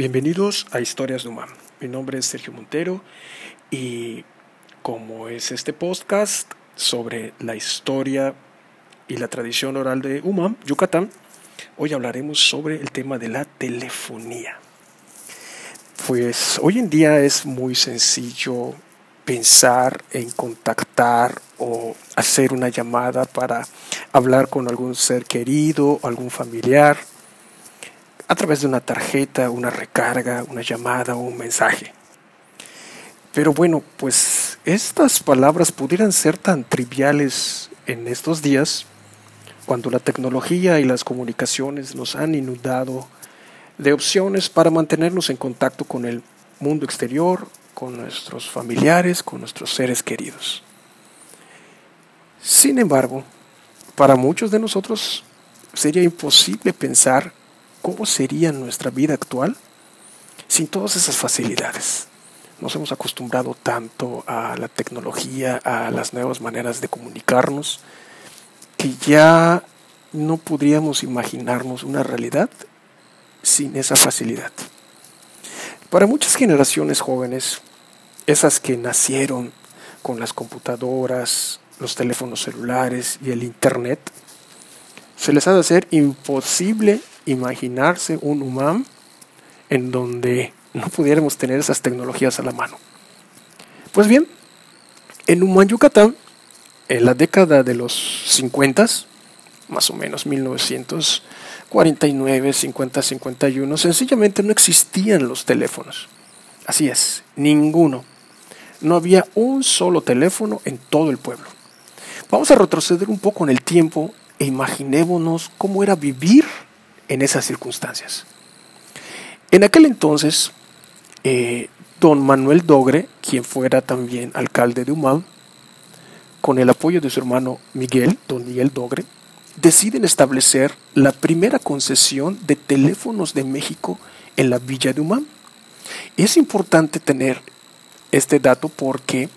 Bienvenidos a Historias de UMAM. Mi nombre es Sergio Montero y como es este podcast sobre la historia y la tradición oral de UMAM, Yucatán, hoy hablaremos sobre el tema de la telefonía. Pues hoy en día es muy sencillo pensar en contactar o hacer una llamada para hablar con algún ser querido, algún familiar a través de una tarjeta, una recarga, una llamada o un mensaje. Pero bueno, pues estas palabras pudieran ser tan triviales en estos días cuando la tecnología y las comunicaciones nos han inundado de opciones para mantenernos en contacto con el mundo exterior, con nuestros familiares, con nuestros seres queridos. Sin embargo, para muchos de nosotros sería imposible pensar ¿cómo sería nuestra vida actual sin todas esas facilidades? Nos hemos acostumbrado tanto a la tecnología, a las nuevas maneras de comunicarnos, que ya no podríamos imaginarnos una realidad sin esa facilidad. Para muchas generaciones jóvenes, esas que nacieron con las computadoras, los teléfonos celulares y el Internet, se les ha de hacer imposible imaginarse un UMAM en donde no pudiéramos tener esas tecnologías a la mano. Pues bien, en UMAM Yucatán, en la década de los 50, más o menos 1949, 50, 51, sencillamente no existían los teléfonos. Así es, ninguno. No había un solo teléfono en todo el pueblo. Vamos a retroceder un poco en el tiempo e imaginémonos cómo era vivir en esas circunstancias. En aquel entonces, eh, don Manuel Dogre, quien fuera también alcalde de Humán, con el apoyo de su hermano Miguel, don Miguel Dogre, deciden establecer la primera concesión de teléfonos de México en la villa de Humán. Es importante tener este dato porque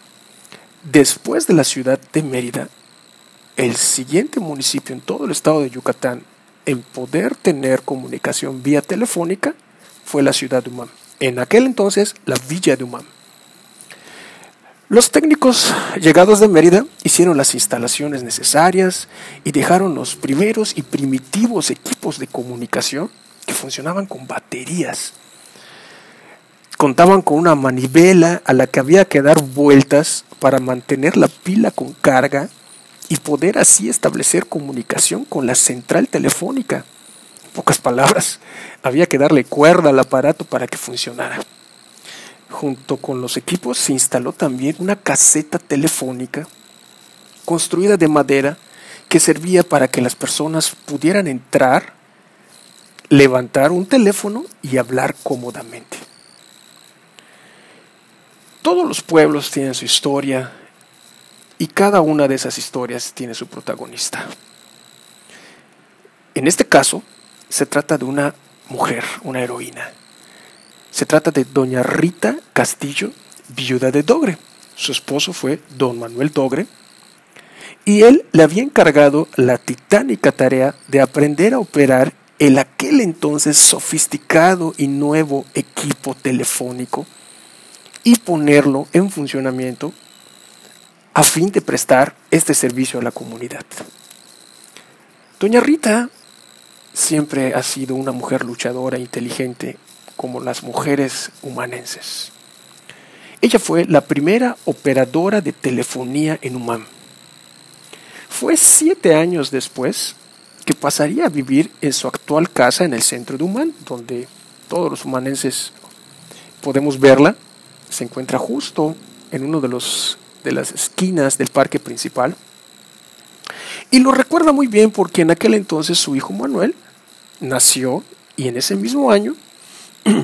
después de la ciudad de Mérida, el siguiente municipio en todo el estado de Yucatán en poder tener comunicación vía telefónica fue la ciudad de. En aquel entonces, la villa de Umam. Los técnicos llegados de Mérida hicieron las instalaciones necesarias y dejaron los primeros y primitivos equipos de comunicación que funcionaban con baterías. Contaban con una manivela a la que había que dar vueltas para mantener la pila con carga y poder así establecer comunicación con la central telefónica. En pocas palabras, había que darle cuerda al aparato para que funcionara. Junto con los equipos se instaló también una caseta telefónica construida de madera que servía para que las personas pudieran entrar, levantar un teléfono y hablar cómodamente. Todos los pueblos tienen su historia, y cada una de esas historias tiene su protagonista. En este caso, se trata de una mujer, una heroína. Se trata de doña Rita Castillo, viuda de Dogre. Su esposo fue don Manuel Dogre, y él le había encargado la titánica tarea de aprender a operar el aquel entonces sofisticado y nuevo equipo telefónico y ponerlo en funcionamiento a fin de prestar este servicio a la comunidad. Doña Rita siempre ha sido una mujer luchadora e inteligente como las mujeres humanenses. Ella fue la primera operadora de telefonía en Humán. Fue siete años después que pasaría a vivir en su actual casa en el centro de Humán, donde todos los humanenses podemos verla. Se encuentra justo en uno de los de las esquinas del parque principal. Y lo recuerda muy bien porque en aquel entonces su hijo Manuel nació y en ese mismo año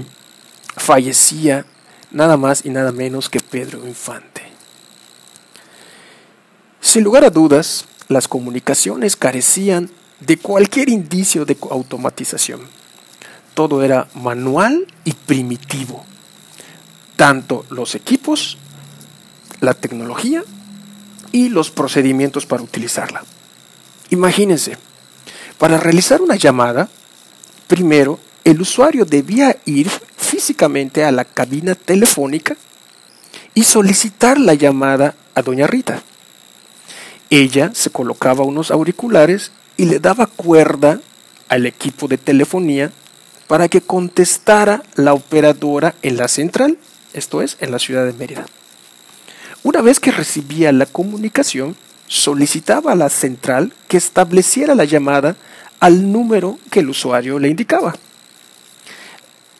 fallecía nada más y nada menos que Pedro Infante. Sin lugar a dudas, las comunicaciones carecían de cualquier indicio de automatización. Todo era manual y primitivo. Tanto los equipos la tecnología y los procedimientos para utilizarla. Imagínense, para realizar una llamada, primero el usuario debía ir físicamente a la cabina telefónica y solicitar la llamada a doña Rita. Ella se colocaba unos auriculares y le daba cuerda al equipo de telefonía para que contestara la operadora en la central, esto es, en la ciudad de Mérida. Una vez que recibía la comunicación, solicitaba a la central que estableciera la llamada al número que el usuario le indicaba.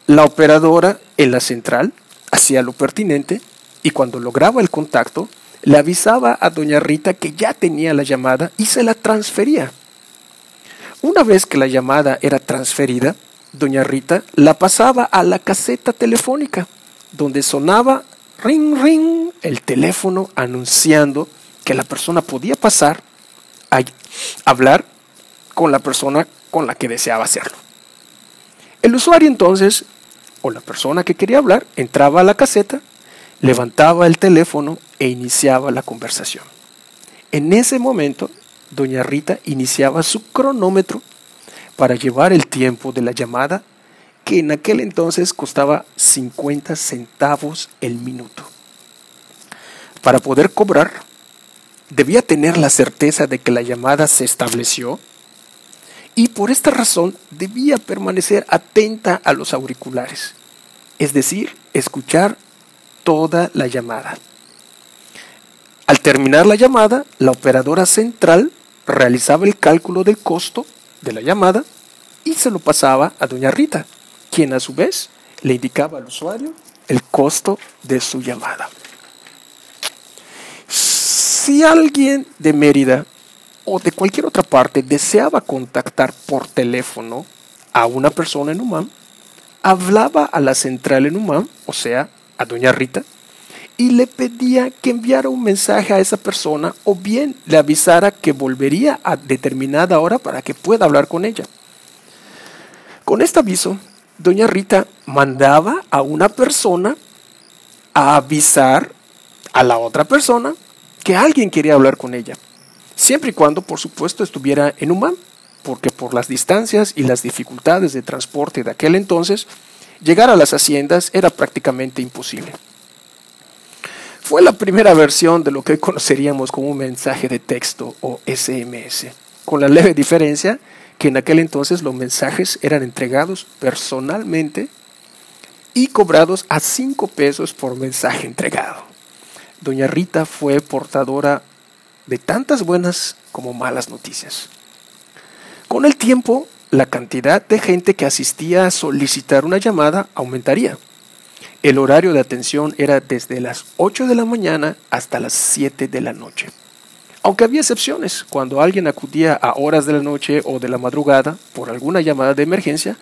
La operadora en la central hacía lo pertinente y cuando lograba el contacto, le avisaba a doña Rita que ya tenía la llamada y se la transfería. Una vez que la llamada era transferida, doña Rita la pasaba a la caseta telefónica, donde sonaba ring ring el teléfono anunciando que la persona podía pasar a hablar con la persona con la que deseaba hacerlo. El usuario entonces, o la persona que quería hablar, entraba a la caseta, levantaba el teléfono e iniciaba la conversación. En ese momento, doña Rita iniciaba su cronómetro para llevar el tiempo de la llamada que en aquel entonces costaba 50 centavos el minuto. Para poder cobrar, debía tener la certeza de que la llamada se estableció y por esta razón debía permanecer atenta a los auriculares, es decir, escuchar toda la llamada. Al terminar la llamada, la operadora central realizaba el cálculo del costo de la llamada y se lo pasaba a doña Rita, quien a su vez le indicaba al usuario el costo de su llamada. Si alguien de Mérida o de cualquier otra parte deseaba contactar por teléfono a una persona en UMAM, hablaba a la central en UMAM, o sea, a doña Rita, y le pedía que enviara un mensaje a esa persona o bien le avisara que volvería a determinada hora para que pueda hablar con ella. Con este aviso, doña Rita mandaba a una persona a avisar a la otra persona que alguien quería hablar con ella, siempre y cuando, por supuesto, estuviera en Humán, porque por las distancias y las dificultades de transporte de aquel entonces, llegar a las haciendas era prácticamente imposible. Fue la primera versión de lo que conoceríamos como un mensaje de texto o SMS, con la leve diferencia que en aquel entonces los mensajes eran entregados personalmente y cobrados a cinco pesos por mensaje entregado. Doña Rita fue portadora de tantas buenas como malas noticias. Con el tiempo, la cantidad de gente que asistía a solicitar una llamada aumentaría. El horario de atención era desde las 8 de la mañana hasta las 7 de la noche. Aunque había excepciones, cuando alguien acudía a horas de la noche o de la madrugada por alguna llamada de emergencia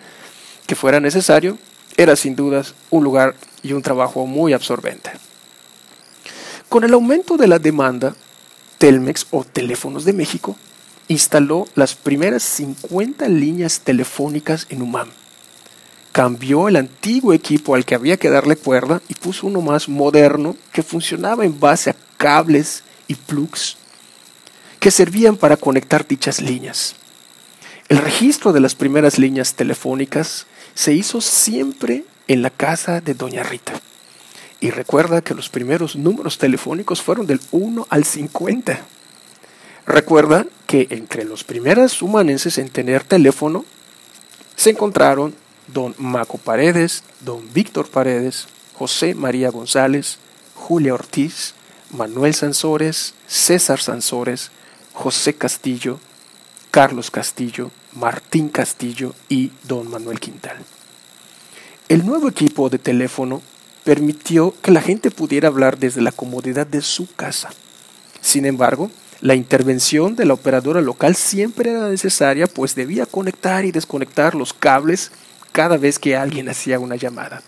que fuera necesario, era sin dudas un lugar y un trabajo muy absorbente. Con el aumento de la demanda, Telmex o Teléfonos de México instaló las primeras 50 líneas telefónicas en UMAM cambió el antiguo equipo al que había que darle cuerda y puso uno más moderno que funcionaba en base a cables y plugs que servían para conectar dichas líneas. El registro de las primeras líneas telefónicas se hizo siempre en la casa de Doña Rita. Y recuerda que los primeros números telefónicos fueron del 1 al 50. Recuerda que entre los primeros humanenses en tener teléfono se encontraron don Maco Paredes, don Víctor Paredes, José María González, Julia Ortiz, Manuel Sansores, César Sansores, José Castillo, Carlos Castillo, Martín Castillo y don Manuel Quintal. El nuevo equipo de teléfono permitió que la gente pudiera hablar desde la comodidad de su casa. Sin embargo, la intervención de la operadora local siempre era necesaria, pues debía conectar y desconectar los cables cada vez que alguien hacía una llamada.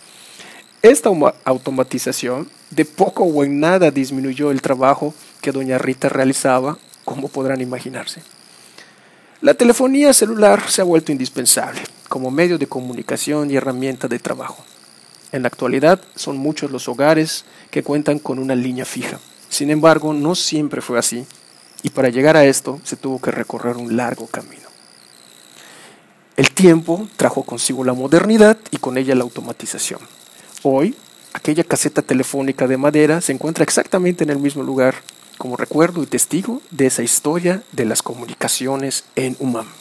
Esta automatización de poco o en nada disminuyó el trabajo que doña Rita realizaba, como podrán imaginarse. La telefonía celular se ha vuelto indispensable como medio de comunicación y herramienta de trabajo. En la actualidad son muchos los hogares que cuentan con una línea fija. Sin embargo, no siempre fue así, y para llegar a esto se tuvo que recorrer un largo camino. El tiempo trajo consigo la modernidad y con ella la automatización. Hoy, aquella caseta telefónica de madera se encuentra exactamente en el mismo lugar como recuerdo y testigo de esa historia de las comunicaciones en UMAM.